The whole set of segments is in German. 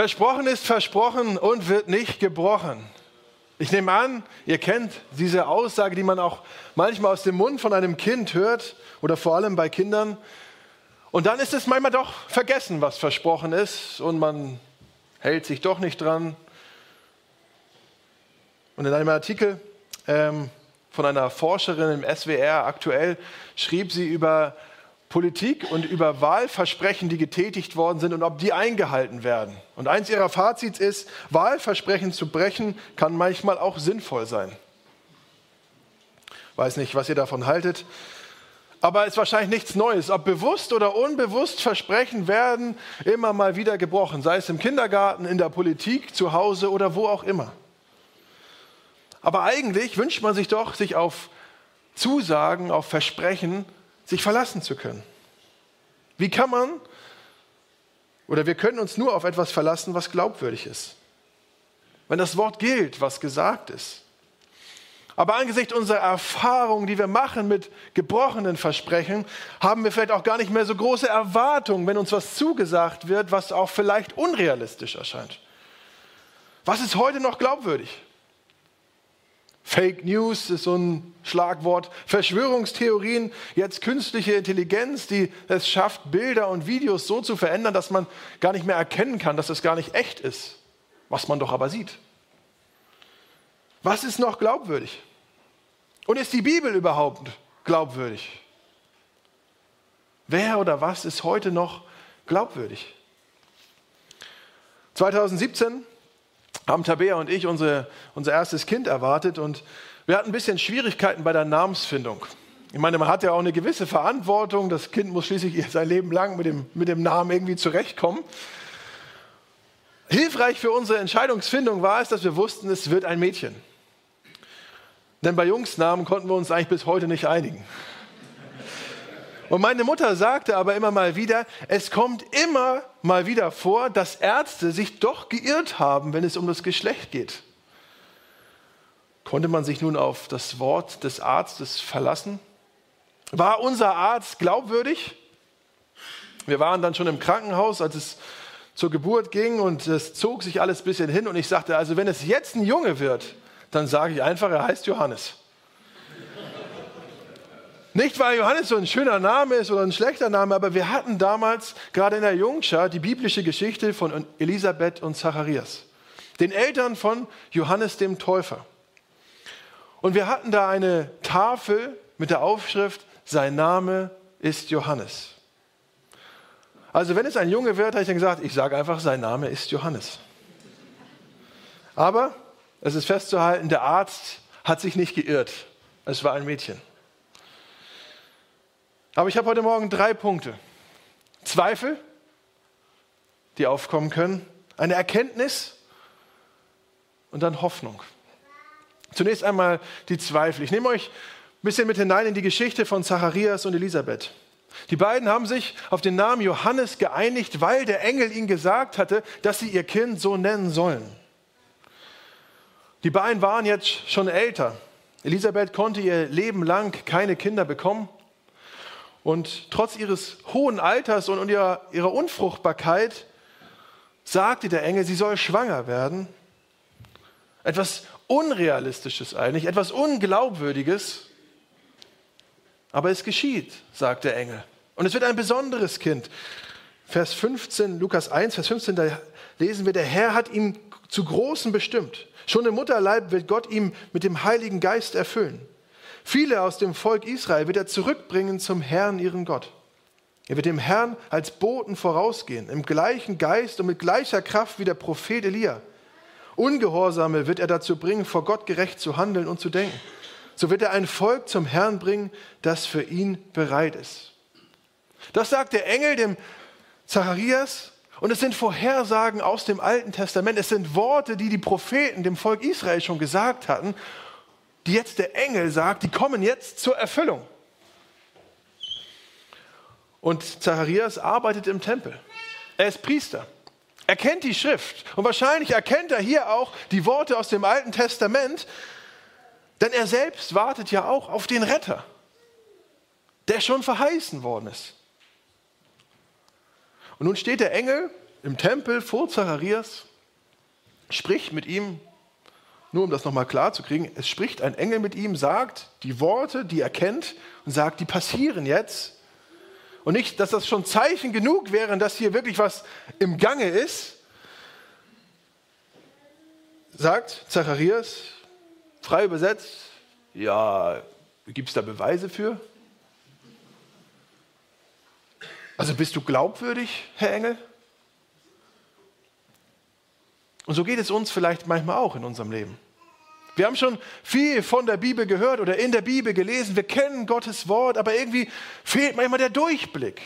Versprochen ist versprochen und wird nicht gebrochen. Ich nehme an, ihr kennt diese Aussage, die man auch manchmal aus dem Mund von einem Kind hört oder vor allem bei Kindern. Und dann ist es manchmal doch vergessen, was versprochen ist und man hält sich doch nicht dran. Und in einem Artikel ähm, von einer Forscherin im SWR aktuell schrieb sie über Politik und über Wahlversprechen, die getätigt worden sind und ob die eingehalten werden. Und eins ihrer Fazits ist, Wahlversprechen zu brechen kann manchmal auch sinnvoll sein. Weiß nicht, was ihr davon haltet. Aber es ist wahrscheinlich nichts Neues. Ob bewusst oder unbewusst, Versprechen werden immer mal wieder gebrochen, sei es im Kindergarten, in der Politik, zu Hause oder wo auch immer. Aber eigentlich wünscht man sich doch, sich auf Zusagen, auf Versprechen sich verlassen zu können. Wie kann man, oder wir können uns nur auf etwas verlassen, was glaubwürdig ist. Wenn das Wort gilt, was gesagt ist. Aber angesichts unserer Erfahrungen, die wir machen mit gebrochenen Versprechen, haben wir vielleicht auch gar nicht mehr so große Erwartungen, wenn uns was zugesagt wird, was auch vielleicht unrealistisch erscheint. Was ist heute noch glaubwürdig? Fake News ist so ein Schlagwort. Verschwörungstheorien, jetzt künstliche Intelligenz, die es schafft, Bilder und Videos so zu verändern, dass man gar nicht mehr erkennen kann, dass es gar nicht echt ist, was man doch aber sieht. Was ist noch glaubwürdig? Und ist die Bibel überhaupt glaubwürdig? Wer oder was ist heute noch glaubwürdig? 2017 haben Tabea und ich unsere, unser erstes Kind erwartet und wir hatten ein bisschen Schwierigkeiten bei der Namensfindung. Ich meine, man hat ja auch eine gewisse Verantwortung. Das Kind muss schließlich sein Leben lang mit dem, mit dem Namen irgendwie zurechtkommen. Hilfreich für unsere Entscheidungsfindung war es, dass wir wussten, es wird ein Mädchen. Denn bei Jungsnamen konnten wir uns eigentlich bis heute nicht einigen. Und meine Mutter sagte aber immer mal wieder, es kommt immer mal wieder vor, dass Ärzte sich doch geirrt haben, wenn es um das Geschlecht geht. Konnte man sich nun auf das Wort des Arztes verlassen? War unser Arzt glaubwürdig? Wir waren dann schon im Krankenhaus, als es zur Geburt ging und es zog sich alles ein bisschen hin und ich sagte, also wenn es jetzt ein Junge wird, dann sage ich einfach, er heißt Johannes. Nicht, weil Johannes so ein schöner Name ist oder ein schlechter Name, aber wir hatten damals gerade in der Jungschar die biblische Geschichte von Elisabeth und Zacharias, den Eltern von Johannes dem Täufer. Und wir hatten da eine Tafel mit der Aufschrift, sein Name ist Johannes. Also wenn es ein Junge wird, habe ich dann gesagt, ich sage einfach, sein Name ist Johannes. Aber es ist festzuhalten, der Arzt hat sich nicht geirrt. Es war ein Mädchen. Aber ich habe heute Morgen drei Punkte. Zweifel, die aufkommen können, eine Erkenntnis und dann Hoffnung. Zunächst einmal die Zweifel. Ich nehme euch ein bisschen mit hinein in die Geschichte von Zacharias und Elisabeth. Die beiden haben sich auf den Namen Johannes geeinigt, weil der Engel ihnen gesagt hatte, dass sie ihr Kind so nennen sollen. Die beiden waren jetzt schon älter. Elisabeth konnte ihr Leben lang keine Kinder bekommen. Und trotz ihres hohen Alters und ihrer, ihrer Unfruchtbarkeit sagte der Engel, sie soll schwanger werden. Etwas Unrealistisches eigentlich, etwas Unglaubwürdiges. Aber es geschieht, sagt der Engel. Und es wird ein besonderes Kind. Vers 15, Lukas 1, Vers 15, da lesen wir, der Herr hat ihn zu Großen bestimmt. Schon im Mutterleib wird Gott ihm mit dem Heiligen Geist erfüllen. Viele aus dem Volk Israel wird er zurückbringen zum Herrn, ihren Gott. Er wird dem Herrn als Boten vorausgehen, im gleichen Geist und mit gleicher Kraft wie der Prophet Elia. Ungehorsame wird er dazu bringen, vor Gott gerecht zu handeln und zu denken. So wird er ein Volk zum Herrn bringen, das für ihn bereit ist. Das sagt der Engel dem Zacharias und es sind Vorhersagen aus dem Alten Testament. Es sind Worte, die die Propheten dem Volk Israel schon gesagt hatten die jetzt der Engel sagt, die kommen jetzt zur Erfüllung. Und Zacharias arbeitet im Tempel. Er ist Priester. Er kennt die Schrift. Und wahrscheinlich erkennt er hier auch die Worte aus dem Alten Testament, denn er selbst wartet ja auch auf den Retter, der schon verheißen worden ist. Und nun steht der Engel im Tempel vor Zacharias, spricht mit ihm, nur um das nochmal klar zu kriegen, es spricht ein Engel mit ihm, sagt die Worte, die er kennt und sagt, die passieren jetzt. Und nicht, dass das schon Zeichen genug wären, dass hier wirklich was im Gange ist, sagt Zacharias, frei übersetzt, ja, gibt es da Beweise für? Also bist du glaubwürdig, Herr Engel? Und so geht es uns vielleicht manchmal auch in unserem Leben. Wir haben schon viel von der Bibel gehört oder in der Bibel gelesen. Wir kennen Gottes Wort, aber irgendwie fehlt manchmal der Durchblick.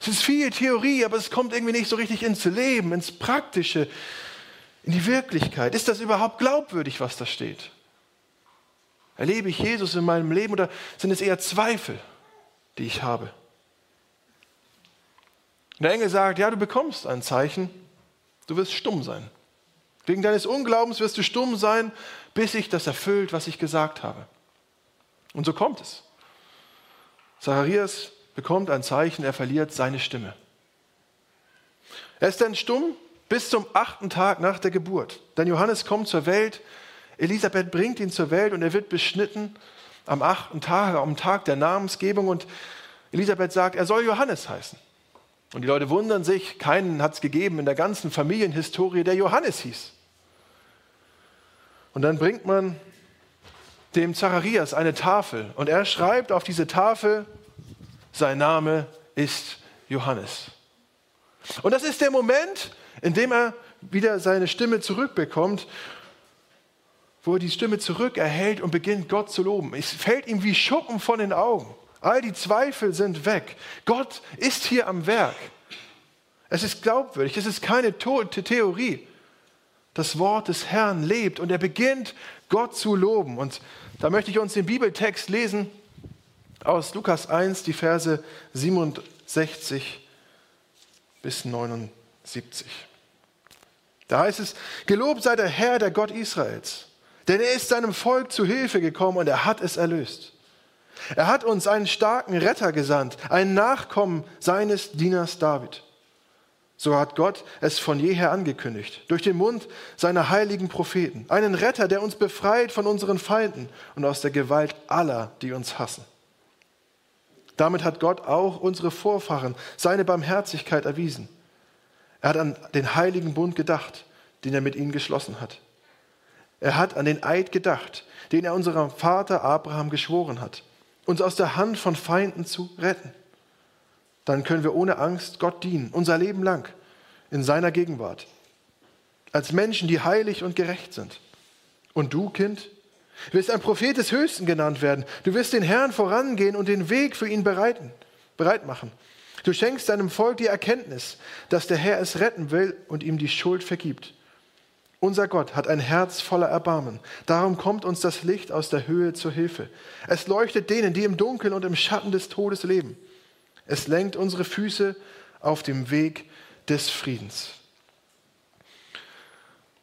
Es ist viel Theorie, aber es kommt irgendwie nicht so richtig ins Leben, ins Praktische, in die Wirklichkeit. Ist das überhaupt glaubwürdig, was da steht? Erlebe ich Jesus in meinem Leben oder sind es eher Zweifel, die ich habe? Der Engel sagt, ja, du bekommst ein Zeichen, du wirst stumm sein. Wegen deines Unglaubens wirst du stumm sein, bis sich das erfüllt, was ich gesagt habe. Und so kommt es. Zacharias bekommt ein Zeichen, er verliert seine Stimme. Er ist dann stumm bis zum achten Tag nach der Geburt. Denn Johannes kommt zur Welt, Elisabeth bringt ihn zur Welt und er wird beschnitten am achten Tag, am Tag der Namensgebung. Und Elisabeth sagt, er soll Johannes heißen. Und die Leute wundern sich, keinen hat es gegeben in der ganzen Familienhistorie, der Johannes hieß. Und dann bringt man dem Zacharias eine Tafel und er schreibt auf diese Tafel, sein Name ist Johannes. Und das ist der Moment, in dem er wieder seine Stimme zurückbekommt, wo er die Stimme zurückerhält und beginnt Gott zu loben. Es fällt ihm wie Schuppen von den Augen. All die Zweifel sind weg. Gott ist hier am Werk. Es ist glaubwürdig, es ist keine tote Theorie. Das Wort des Herrn lebt und er beginnt Gott zu loben. Und da möchte ich uns den Bibeltext lesen aus Lukas 1, die Verse 67 bis 79. Da heißt es, gelobt sei der Herr, der Gott Israels, denn er ist seinem Volk zu Hilfe gekommen und er hat es erlöst. Er hat uns einen starken Retter gesandt, einen Nachkommen seines Dieners David. So hat Gott es von jeher angekündigt, durch den Mund seiner heiligen Propheten. Einen Retter, der uns befreit von unseren Feinden und aus der Gewalt aller, die uns hassen. Damit hat Gott auch unsere Vorfahren seine Barmherzigkeit erwiesen. Er hat an den heiligen Bund gedacht, den er mit ihnen geschlossen hat. Er hat an den Eid gedacht, den er unserem Vater Abraham geschworen hat uns aus der Hand von Feinden zu retten. Dann können wir ohne Angst Gott dienen, unser Leben lang, in seiner Gegenwart, als Menschen, die heilig und gerecht sind. Und du, Kind, wirst ein Prophet des Höchsten genannt werden. Du wirst den Herrn vorangehen und den Weg für ihn bereiten, bereit machen. Du schenkst deinem Volk die Erkenntnis, dass der Herr es retten will und ihm die Schuld vergibt. Unser Gott hat ein Herz voller Erbarmen. Darum kommt uns das Licht aus der Höhe zur Hilfe. Es leuchtet denen, die im Dunkeln und im Schatten des Todes leben. Es lenkt unsere Füße auf dem Weg des Friedens.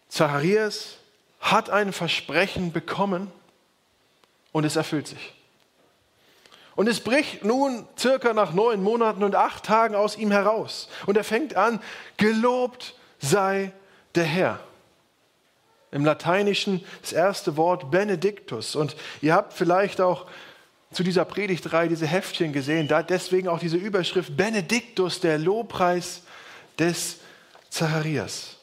Zacharias hat ein Versprechen bekommen und es erfüllt sich. Und es bricht nun circa nach neun Monaten und acht Tagen aus ihm heraus. Und er fängt an, gelobt sei der Herr. Im Lateinischen das erste Wort Benedictus. Und ihr habt vielleicht auch zu dieser Predigtreihe diese Heftchen gesehen, da deswegen auch diese Überschrift Benedictus, der Lobpreis des Zacharias.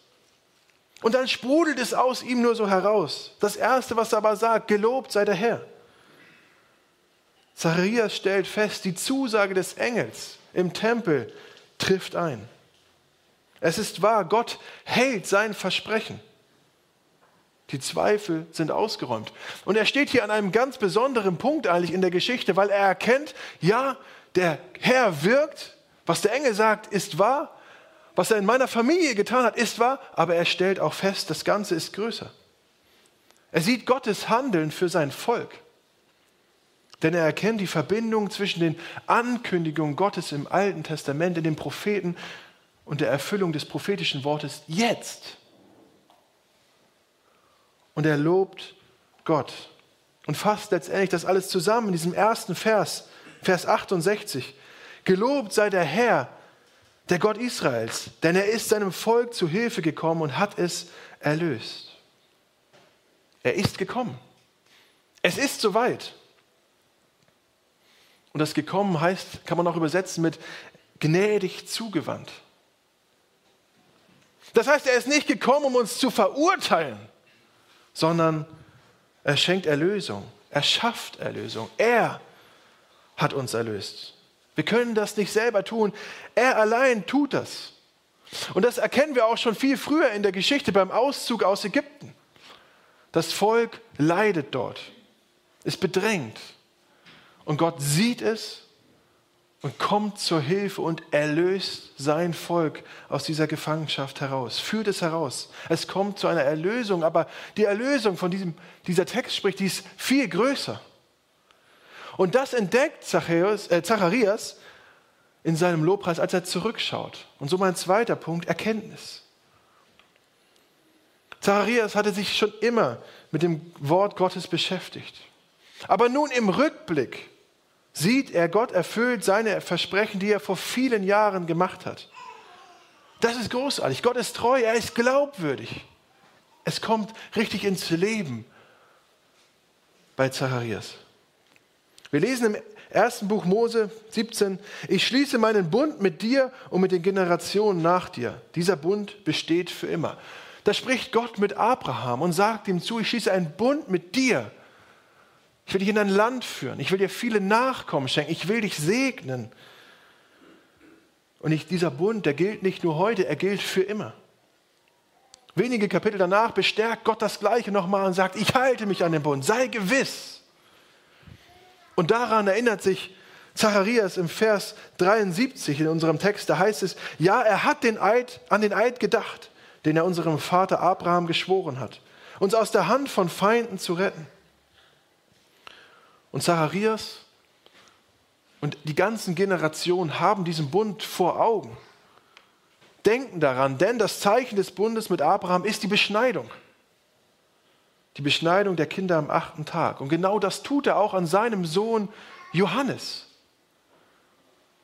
Und dann sprudelt es aus ihm nur so heraus. Das erste, was er aber sagt, gelobt sei der Herr. Zacharias stellt fest, die Zusage des Engels im Tempel trifft ein. Es ist wahr, Gott hält sein Versprechen. Die Zweifel sind ausgeräumt. Und er steht hier an einem ganz besonderen Punkt eigentlich in der Geschichte, weil er erkennt, ja, der Herr wirkt, was der Engel sagt, ist wahr, was er in meiner Familie getan hat, ist wahr, aber er stellt auch fest, das Ganze ist größer. Er sieht Gottes Handeln für sein Volk. Denn er erkennt die Verbindung zwischen den Ankündigungen Gottes im Alten Testament, in den Propheten und der Erfüllung des prophetischen Wortes jetzt und er lobt Gott und fasst letztendlich das alles zusammen in diesem ersten Vers, Vers 68. Gelobt sei der Herr, der Gott Israels, denn er ist seinem Volk zu Hilfe gekommen und hat es erlöst. Er ist gekommen. Es ist soweit. Und das gekommen heißt, kann man auch übersetzen mit gnädig zugewandt. Das heißt, er ist nicht gekommen, um uns zu verurteilen, sondern er schenkt Erlösung. Er schafft Erlösung. Er hat uns erlöst. Wir können das nicht selber tun. Er allein tut das. Und das erkennen wir auch schon viel früher in der Geschichte beim Auszug aus Ägypten. Das Volk leidet dort, ist bedrängt. Und Gott sieht es und kommt zur Hilfe und erlöst sein Volk aus dieser Gefangenschaft heraus, führt es heraus. Es kommt zu einer Erlösung, aber die Erlösung, von diesem dieser Text spricht, die ist viel größer. Und das entdeckt Zacharias, äh, Zacharias in seinem Lobpreis, als er zurückschaut. Und so mein zweiter Punkt, Erkenntnis. Zacharias hatte sich schon immer mit dem Wort Gottes beschäftigt. Aber nun im Rückblick sieht er, Gott erfüllt seine Versprechen, die er vor vielen Jahren gemacht hat. Das ist großartig. Gott ist treu, er ist glaubwürdig. Es kommt richtig ins Leben bei Zacharias. Wir lesen im ersten Buch Mose 17, ich schließe meinen Bund mit dir und mit den Generationen nach dir. Dieser Bund besteht für immer. Da spricht Gott mit Abraham und sagt ihm zu, ich schließe einen Bund mit dir ich will dich in ein Land führen. Ich will dir viele Nachkommen schenken. Ich will dich segnen. Und ich, dieser Bund, der gilt nicht nur heute, er gilt für immer. Wenige Kapitel danach bestärkt Gott das Gleiche nochmal und sagt, ich halte mich an den Bund, sei gewiss. Und daran erinnert sich Zacharias im Vers 73 in unserem Text, da heißt es, ja, er hat den Eid, an den Eid gedacht, den er unserem Vater Abraham geschworen hat, uns aus der Hand von Feinden zu retten. Und Zacharias und die ganzen Generationen haben diesen Bund vor Augen. Denken daran, denn das Zeichen des Bundes mit Abraham ist die Beschneidung. Die Beschneidung der Kinder am achten Tag. Und genau das tut er auch an seinem Sohn Johannes.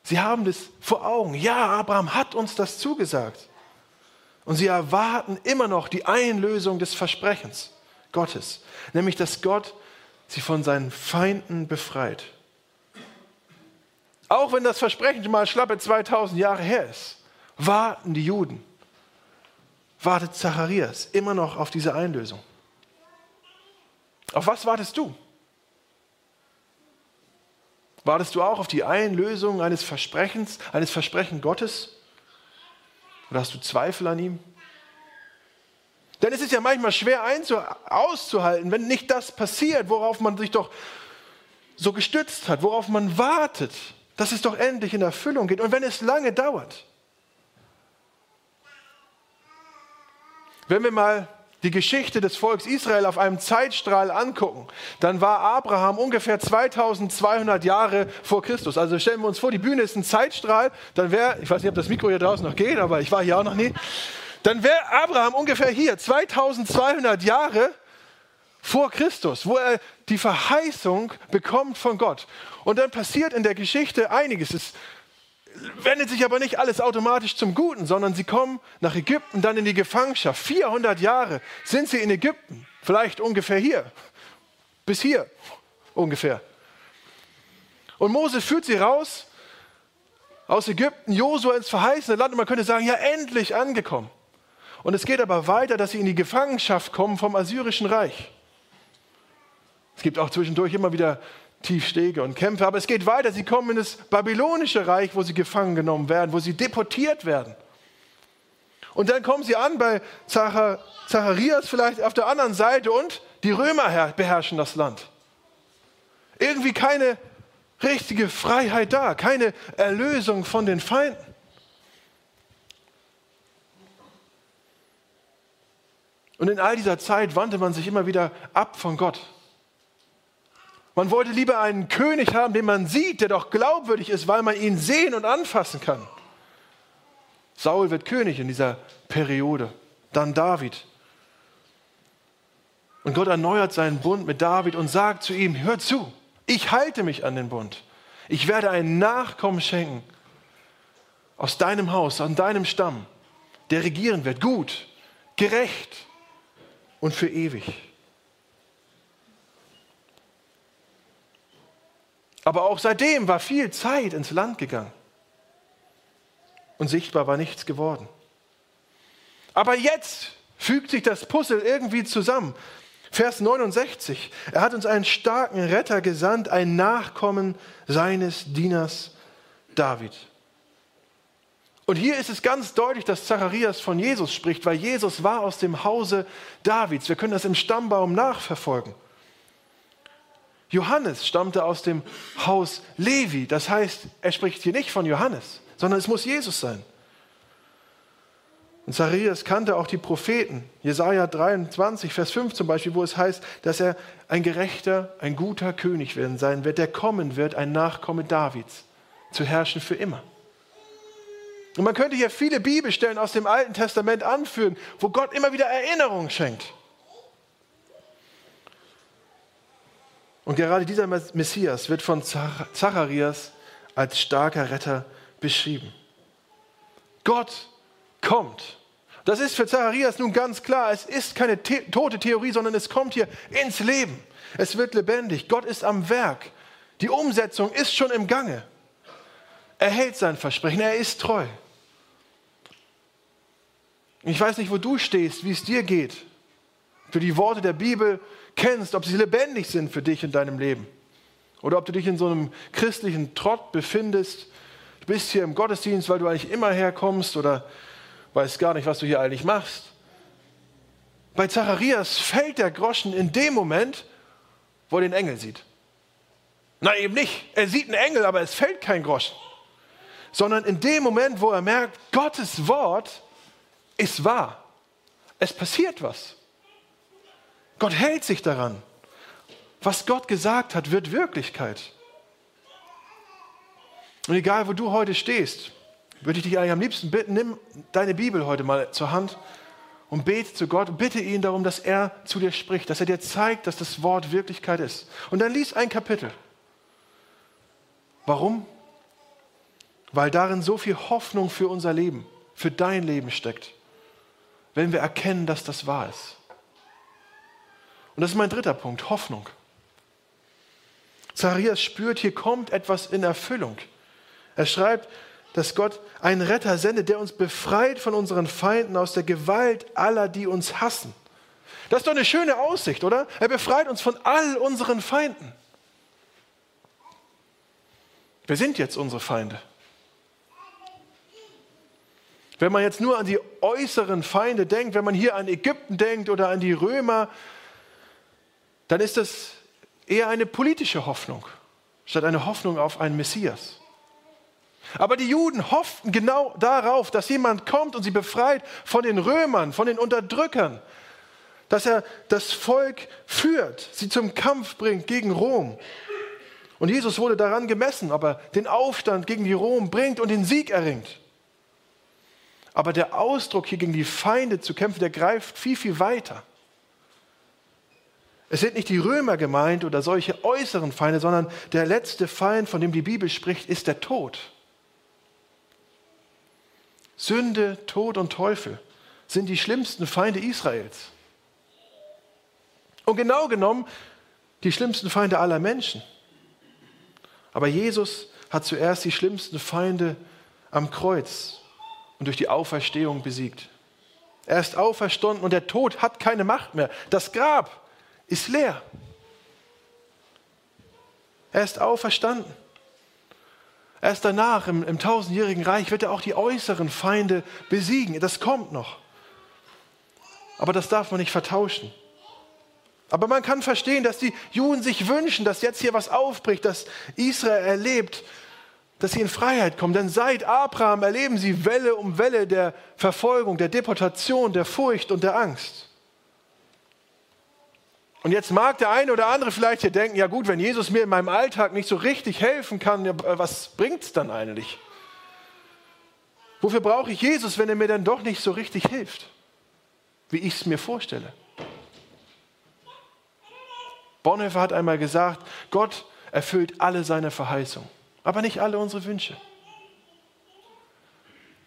Sie haben das vor Augen. Ja, Abraham hat uns das zugesagt. Und sie erwarten immer noch die Einlösung des Versprechens Gottes, nämlich dass Gott sie von seinen Feinden befreit. Auch wenn das Versprechen mal schlappe 2000 Jahre her ist, warten die Juden, wartet Zacharias immer noch auf diese Einlösung. Auf was wartest du? Wartest du auch auf die Einlösung eines Versprechens, eines Versprechen Gottes? Oder hast du Zweifel an ihm? Denn es ist ja manchmal schwer auszuhalten, wenn nicht das passiert, worauf man sich doch so gestützt hat, worauf man wartet, dass es doch endlich in Erfüllung geht. Und wenn es lange dauert. Wenn wir mal die Geschichte des Volks Israel auf einem Zeitstrahl angucken, dann war Abraham ungefähr 2200 Jahre vor Christus. Also stellen wir uns vor, die Bühne ist ein Zeitstrahl, dann wäre, ich weiß nicht, ob das Mikro hier draußen noch geht, aber ich war hier auch noch nie dann wäre Abraham ungefähr hier, 2200 Jahre vor Christus, wo er die Verheißung bekommt von Gott. Und dann passiert in der Geschichte einiges. Es wendet sich aber nicht alles automatisch zum Guten, sondern sie kommen nach Ägypten, dann in die Gefangenschaft. 400 Jahre sind sie in Ägypten, vielleicht ungefähr hier, bis hier ungefähr. Und Mose führt sie raus aus Ägypten, Josua ins verheißene Land und man könnte sagen, ja endlich angekommen. Und es geht aber weiter, dass sie in die Gefangenschaft kommen vom assyrischen Reich. Es gibt auch zwischendurch immer wieder Tiefstege und Kämpfe, aber es geht weiter. Sie kommen in das babylonische Reich, wo sie gefangen genommen werden, wo sie deportiert werden. Und dann kommen sie an bei Zacharias vielleicht auf der anderen Seite und die Römer beherrschen das Land. Irgendwie keine richtige Freiheit da, keine Erlösung von den Feinden. Und in all dieser Zeit wandte man sich immer wieder ab von Gott. Man wollte lieber einen König haben, den man sieht, der doch glaubwürdig ist, weil man ihn sehen und anfassen kann. Saul wird König in dieser Periode, dann David. Und Gott erneuert seinen Bund mit David und sagt zu ihm, hör zu, ich halte mich an den Bund. Ich werde einen Nachkommen schenken. aus deinem Haus, an deinem Stamm, der regieren wird, gut, gerecht und für ewig. Aber auch seitdem war viel Zeit ins Land gegangen und sichtbar war nichts geworden. Aber jetzt fügt sich das Puzzle irgendwie zusammen. Vers 69. Er hat uns einen starken Retter gesandt, ein Nachkommen seines Dieners David. Und hier ist es ganz deutlich, dass Zacharias von Jesus spricht, weil Jesus war aus dem Hause Davids. Wir können das im Stammbaum nachverfolgen. Johannes stammte aus dem Haus Levi. Das heißt, er spricht hier nicht von Johannes, sondern es muss Jesus sein. Und Zacharias kannte auch die Propheten. Jesaja 23, Vers 5 zum Beispiel, wo es heißt, dass er ein gerechter, ein guter König werden sein wird, der kommen wird, ein Nachkomme Davids, zu herrschen für immer. Und man könnte hier viele Bibelstellen aus dem Alten Testament anführen, wo Gott immer wieder Erinnerungen schenkt. Und gerade dieser Messias wird von Zacharias als starker Retter beschrieben. Gott kommt. Das ist für Zacharias nun ganz klar. Es ist keine the tote Theorie, sondern es kommt hier ins Leben. Es wird lebendig. Gott ist am Werk. Die Umsetzung ist schon im Gange. Er hält sein Versprechen. Er ist treu. Ich weiß nicht, wo du stehst, wie es dir geht. Ob du die Worte der Bibel kennst, ob sie lebendig sind für dich in deinem Leben. Oder ob du dich in so einem christlichen Trott befindest. Du bist hier im Gottesdienst, weil du eigentlich immer herkommst oder weißt gar nicht, was du hier eigentlich machst. Bei Zacharias fällt der Groschen in dem Moment, wo er den Engel sieht. Nein, eben nicht. Er sieht einen Engel, aber es fällt kein Groschen. Sondern in dem Moment, wo er merkt, Gottes Wort ist wahr. Es passiert was. Gott hält sich daran. Was Gott gesagt hat, wird Wirklichkeit. Und egal, wo du heute stehst, würde ich dich eigentlich am liebsten bitten, nimm deine Bibel heute mal zur Hand und bete zu Gott und bitte ihn darum, dass er zu dir spricht, dass er dir zeigt, dass das Wort Wirklichkeit ist. Und dann lies ein Kapitel. Warum? Weil darin so viel Hoffnung für unser Leben, für dein Leben steckt, wenn wir erkennen, dass das wahr ist. Und das ist mein dritter Punkt, Hoffnung. Zacharias spürt, hier kommt etwas in Erfüllung. Er schreibt, dass Gott einen Retter sendet, der uns befreit von unseren Feinden aus der Gewalt aller, die uns hassen. Das ist doch eine schöne Aussicht, oder? Er befreit uns von all unseren Feinden. Wer sind jetzt unsere Feinde? Wenn man jetzt nur an die äußeren Feinde denkt, wenn man hier an Ägypten denkt oder an die Römer, dann ist das eher eine politische Hoffnung, statt eine Hoffnung auf einen Messias. Aber die Juden hofften genau darauf, dass jemand kommt und sie befreit von den Römern, von den Unterdrückern, dass er das Volk führt, sie zum Kampf bringt gegen Rom. Und Jesus wurde daran gemessen, ob er den Aufstand gegen die Rom bringt und den Sieg erringt. Aber der Ausdruck hier gegen die Feinde zu kämpfen, der greift viel, viel weiter. Es sind nicht die Römer gemeint oder solche äußeren Feinde, sondern der letzte Feind, von dem die Bibel spricht, ist der Tod. Sünde, Tod und Teufel sind die schlimmsten Feinde Israels. Und genau genommen die schlimmsten Feinde aller Menschen. Aber Jesus hat zuerst die schlimmsten Feinde am Kreuz und durch die Auferstehung besiegt. Er ist auferstanden und der Tod hat keine Macht mehr. Das Grab ist leer. Er ist auferstanden. Erst danach, im, im tausendjährigen Reich, wird er auch die äußeren Feinde besiegen. Das kommt noch. Aber das darf man nicht vertauschen. Aber man kann verstehen, dass die Juden sich wünschen, dass jetzt hier was aufbricht, dass Israel erlebt, dass sie in Freiheit kommen. Denn seit Abraham erleben sie Welle um Welle der Verfolgung, der Deportation, der Furcht und der Angst. Und jetzt mag der eine oder andere vielleicht hier denken, ja gut, wenn Jesus mir in meinem Alltag nicht so richtig helfen kann, was bringt es dann eigentlich? Wofür brauche ich Jesus, wenn er mir dann doch nicht so richtig hilft, wie ich es mir vorstelle? Bonhoeffer hat einmal gesagt, Gott erfüllt alle seine Verheißungen, aber nicht alle unsere Wünsche.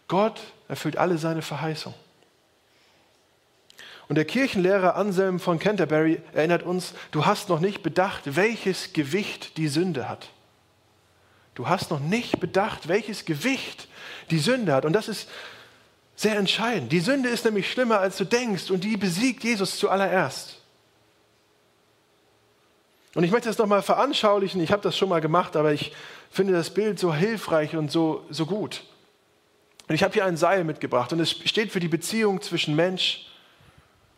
Gott erfüllt alle seine Verheißungen. Und der Kirchenlehrer Anselm von Canterbury erinnert uns, du hast noch nicht bedacht, welches Gewicht die Sünde hat. Du hast noch nicht bedacht, welches Gewicht die Sünde hat. Und das ist sehr entscheidend. Die Sünde ist nämlich schlimmer, als du denkst und die besiegt Jesus zuallererst. Und ich möchte das nochmal veranschaulichen. Ich habe das schon mal gemacht, aber ich finde das Bild so hilfreich und so, so gut. Und ich habe hier ein Seil mitgebracht und es steht für die Beziehung zwischen Mensch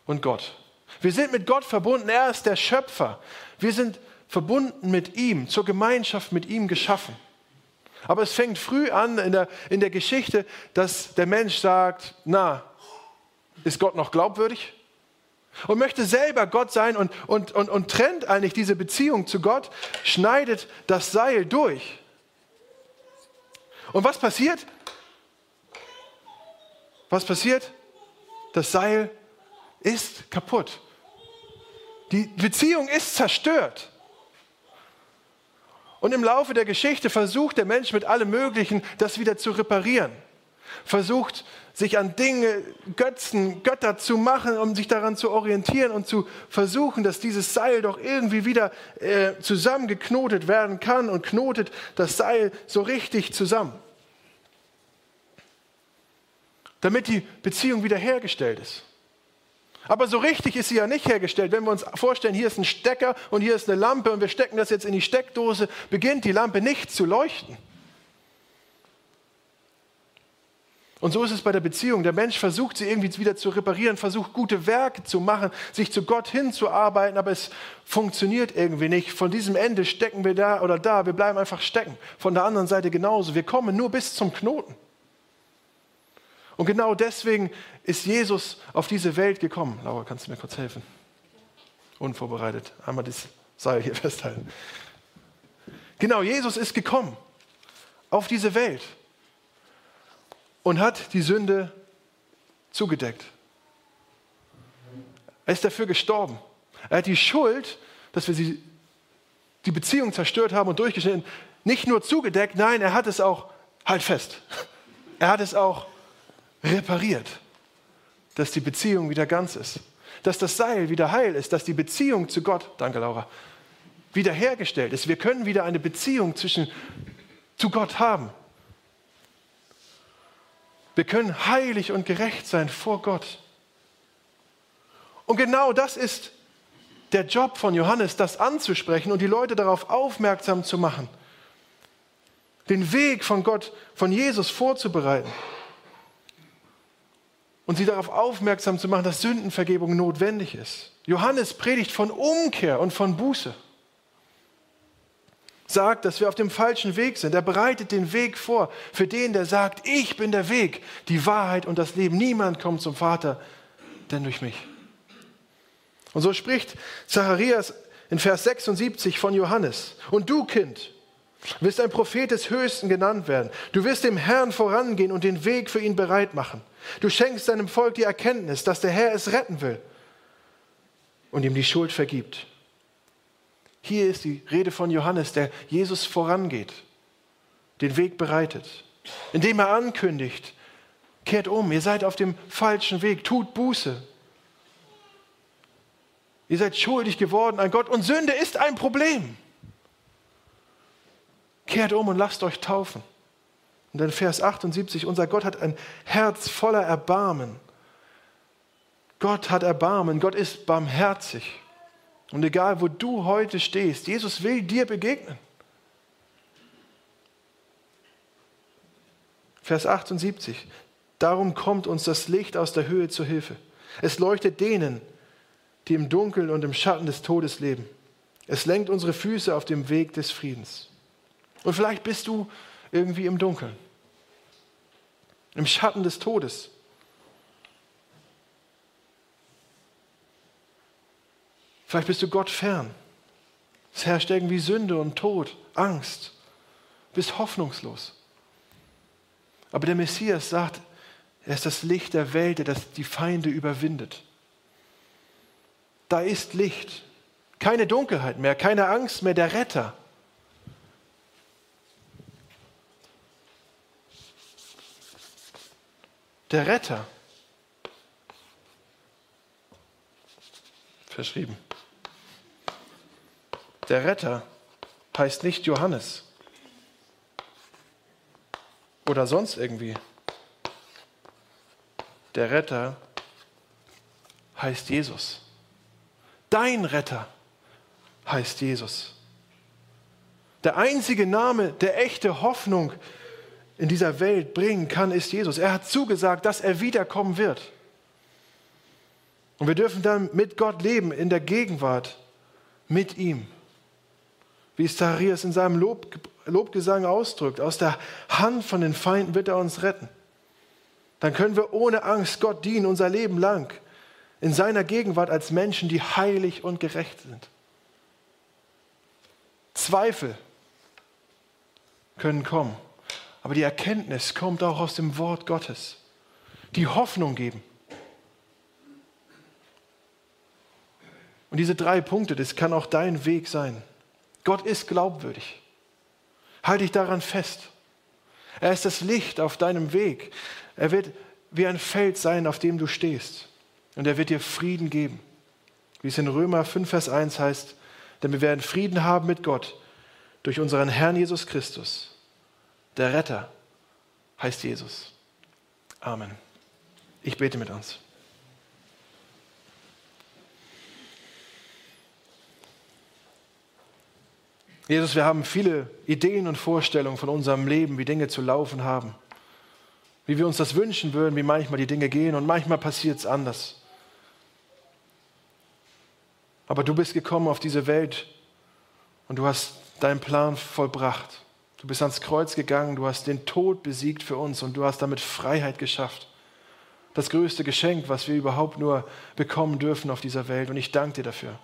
und Gott. Wir sind mit Gott verbunden. Er ist der Schöpfer. Wir sind verbunden mit ihm, zur Gemeinschaft mit ihm geschaffen. Aber es fängt früh an in der, in der Geschichte, dass der Mensch sagt, na, ist Gott noch glaubwürdig? Und möchte selber Gott sein und, und, und, und trennt eigentlich diese Beziehung zu Gott, schneidet das Seil durch. Und was passiert? Was passiert? Das Seil ist kaputt. Die Beziehung ist zerstört. Und im Laufe der Geschichte versucht der Mensch mit allem Möglichen, das wieder zu reparieren. Versucht, sich an Dinge, Götzen, Götter zu machen, um sich daran zu orientieren und zu versuchen, dass dieses Seil doch irgendwie wieder äh, zusammengeknotet werden kann und knotet das Seil so richtig zusammen. Damit die Beziehung wiederhergestellt ist. Aber so richtig ist sie ja nicht hergestellt. Wenn wir uns vorstellen, hier ist ein Stecker und hier ist eine Lampe und wir stecken das jetzt in die Steckdose, beginnt die Lampe nicht zu leuchten. Und so ist es bei der Beziehung. Der Mensch versucht sie irgendwie wieder zu reparieren, versucht gute Werke zu machen, sich zu Gott hinzuarbeiten, aber es funktioniert irgendwie nicht. Von diesem Ende stecken wir da oder da, wir bleiben einfach stecken. Von der anderen Seite genauso. Wir kommen nur bis zum Knoten. Und genau deswegen ist Jesus auf diese Welt gekommen. Laura, kannst du mir kurz helfen? Unvorbereitet. Einmal das Seil hier festhalten. Genau, Jesus ist gekommen auf diese Welt und hat die Sünde zugedeckt. Er ist dafür gestorben. Er hat die Schuld, dass wir sie, die Beziehung zerstört haben und durchgeschnitten, nicht nur zugedeckt, nein, er hat es auch, halt fest, er hat es auch repariert, dass die Beziehung wieder ganz ist, dass das Seil wieder heil ist, dass die Beziehung zu Gott, danke Laura, wiederhergestellt ist. Wir können wieder eine Beziehung zwischen, zu Gott haben. Wir können heilig und gerecht sein vor Gott. Und genau das ist der Job von Johannes, das anzusprechen und die Leute darauf aufmerksam zu machen. Den Weg von Gott, von Jesus vorzubereiten und sie darauf aufmerksam zu machen, dass Sündenvergebung notwendig ist. Johannes predigt von Umkehr und von Buße. Sagt, dass wir auf dem falschen Weg sind. Er bereitet den Weg vor für den, der sagt, ich bin der Weg, die Wahrheit und das Leben. Niemand kommt zum Vater, denn durch mich. Und so spricht Zacharias in Vers 76 von Johannes. Und du, Kind, wirst ein Prophet des Höchsten genannt werden. Du wirst dem Herrn vorangehen und den Weg für ihn bereit machen. Du schenkst deinem Volk die Erkenntnis, dass der Herr es retten will und ihm die Schuld vergibt. Hier ist die Rede von Johannes, der Jesus vorangeht, den Weg bereitet, indem er ankündigt, kehrt um, ihr seid auf dem falschen Weg, tut Buße. Ihr seid schuldig geworden an Gott und Sünde ist ein Problem. Kehrt um und lasst euch taufen. Und dann Vers 78, unser Gott hat ein Herz voller Erbarmen. Gott hat Erbarmen, Gott ist barmherzig. Und egal, wo du heute stehst, Jesus will dir begegnen. Vers 78, darum kommt uns das Licht aus der Höhe zur Hilfe. Es leuchtet denen, die im Dunkeln und im Schatten des Todes leben. Es lenkt unsere Füße auf dem Weg des Friedens. Und vielleicht bist du irgendwie im Dunkeln, im Schatten des Todes. Vielleicht bist du Gott fern. Es herrscht irgendwie Sünde und Tod, Angst, bist hoffnungslos. Aber der Messias sagt, er ist das Licht der Welt, der das die Feinde überwindet. Da ist Licht, keine Dunkelheit mehr, keine Angst mehr, der Retter. der Retter. Verschrieben. Der Retter heißt nicht Johannes oder sonst irgendwie. Der Retter heißt Jesus. Dein Retter heißt Jesus. Der einzige Name, der echte Hoffnung in dieser Welt bringen kann, ist Jesus. Er hat zugesagt, dass er wiederkommen wird. Und wir dürfen dann mit Gott leben, in der Gegenwart, mit ihm. Wie es Zacharias in seinem Lob, Lobgesang ausdrückt, aus der Hand von den Feinden wird er uns retten. Dann können wir ohne Angst Gott dienen, unser Leben lang, in seiner Gegenwart als Menschen, die heilig und gerecht sind. Zweifel können kommen. Aber die Erkenntnis kommt auch aus dem Wort Gottes. Die Hoffnung geben. Und diese drei Punkte, das kann auch dein Weg sein. Gott ist glaubwürdig. Halte dich daran fest. Er ist das Licht auf deinem Weg. Er wird wie ein Feld sein, auf dem du stehst. Und er wird dir Frieden geben. Wie es in Römer 5, Vers 1 heißt, denn wir werden Frieden haben mit Gott durch unseren Herrn Jesus Christus. Der Retter heißt Jesus. Amen. Ich bete mit uns. Jesus, wir haben viele Ideen und Vorstellungen von unserem Leben, wie Dinge zu laufen haben, wie wir uns das wünschen würden, wie manchmal die Dinge gehen und manchmal passiert es anders. Aber du bist gekommen auf diese Welt und du hast deinen Plan vollbracht. Du bist ans Kreuz gegangen, du hast den Tod besiegt für uns und du hast damit Freiheit geschafft. Das größte Geschenk, was wir überhaupt nur bekommen dürfen auf dieser Welt. Und ich danke dir dafür,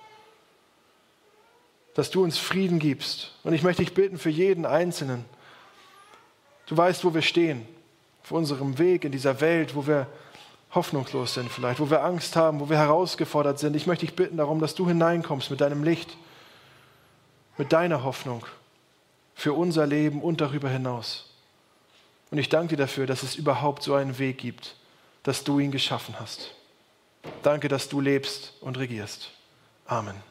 dass du uns Frieden gibst. Und ich möchte dich bitten für jeden Einzelnen. Du weißt, wo wir stehen, auf unserem Weg in dieser Welt, wo wir hoffnungslos sind vielleicht, wo wir Angst haben, wo wir herausgefordert sind. Ich möchte dich bitten darum, dass du hineinkommst mit deinem Licht mit deiner Hoffnung für unser Leben und darüber hinaus. Und ich danke dir dafür, dass es überhaupt so einen Weg gibt, dass du ihn geschaffen hast. Danke, dass du lebst und regierst. Amen.